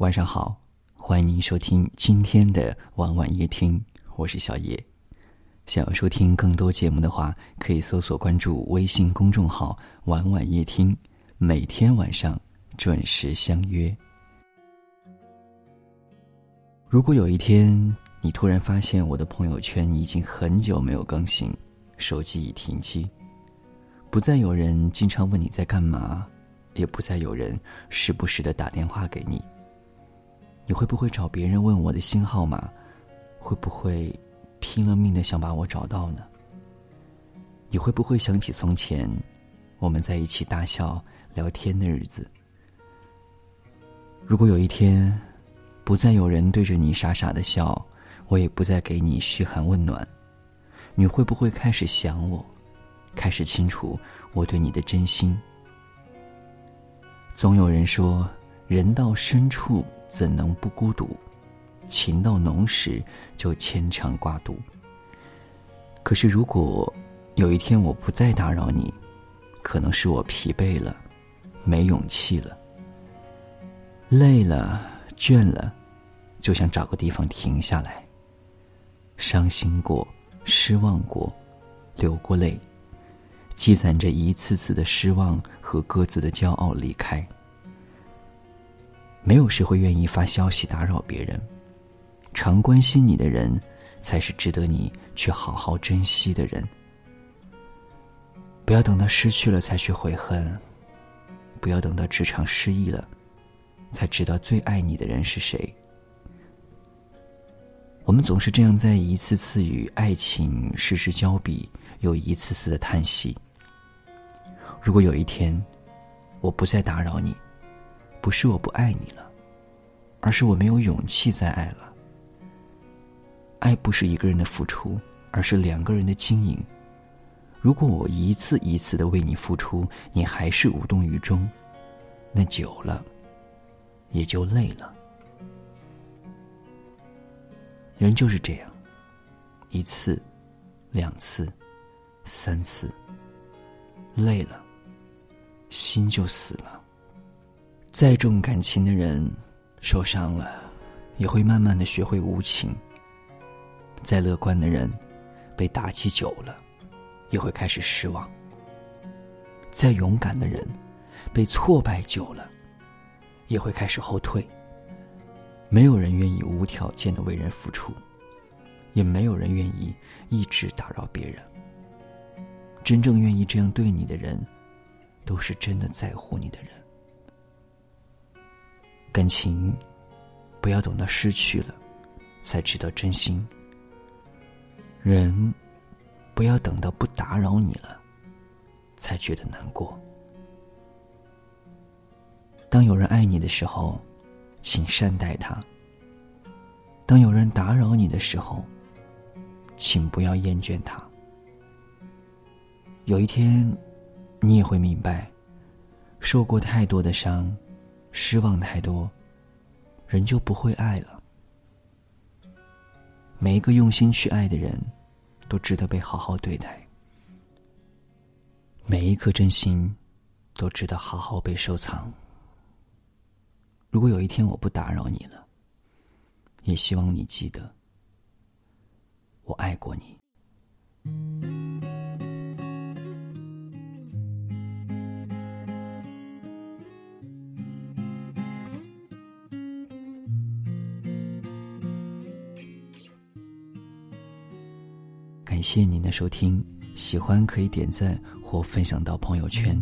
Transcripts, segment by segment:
晚上好，欢迎您收听今天的晚晚夜听，我是小叶。想要收听更多节目的话，可以搜索关注微信公众号“晚晚夜听”，每天晚上准时相约。如果有一天你突然发现我的朋友圈已经很久没有更新，手机已停机，不再有人经常问你在干嘛，也不再有人时不时的打电话给你。你会不会找别人问我的新号码？会不会拼了命的想把我找到呢？你会不会想起从前我们在一起大笑聊天的日子？如果有一天不再有人对着你傻傻的笑，我也不再给你嘘寒问暖，你会不会开始想我，开始清楚我对你的真心？总有人说，人到深处。怎能不孤独？情到浓时就牵肠挂肚。可是，如果有一天我不再打扰你，可能是我疲惫了，没勇气了，累了，倦了，就想找个地方停下来。伤心过，失望过，流过泪，积攒着一次次的失望和各自的骄傲离开。没有谁会愿意发消息打扰别人，常关心你的人，才是值得你去好好珍惜的人。不要等到失去了才去悔恨，不要等到职场失意了，才知道最爱你的人是谁。我们总是这样在一次次与爱情失之交臂，又一次次的叹息。如果有一天，我不再打扰你。不是我不爱你了，而是我没有勇气再爱了。爱不是一个人的付出，而是两个人的经营。如果我一次一次的为你付出，你还是无动于衷，那久了，也就累了。人就是这样，一次，两次，三次，累了，心就死了。再重感情的人，受伤了，也会慢慢的学会无情。再乐观的人，被打击久了，也会开始失望。再勇敢的人，被挫败久了，也会开始后退。没有人愿意无条件的为人付出，也没有人愿意一直打扰别人。真正愿意这样对你的人，都是真的在乎你的人。感情，不要等到失去了，才知道真心。人，不要等到不打扰你了，才觉得难过。当有人爱你的时候，请善待他；当有人打扰你的时候，请不要厌倦他。有一天，你也会明白，受过太多的伤。失望太多，人就不会爱了。每一个用心去爱的人，都值得被好好对待。每一颗真心，都值得好好被收藏。如果有一天我不打扰你了，也希望你记得，我爱过你。感谢您的收听，喜欢可以点赞或分享到朋友圈，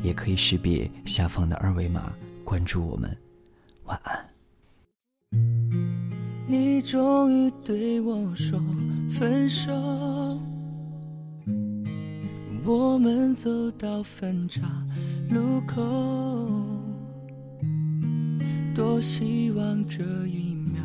也可以识别下方的二维码关注我们。晚安。你终于对我说分手，我们走到分岔路口，多希望这一秒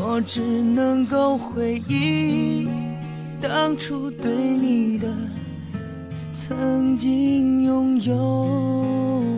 我只能够回忆当初对你的曾经拥有。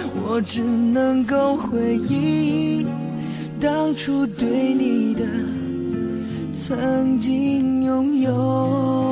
我只能够回忆当初对你的曾经拥有。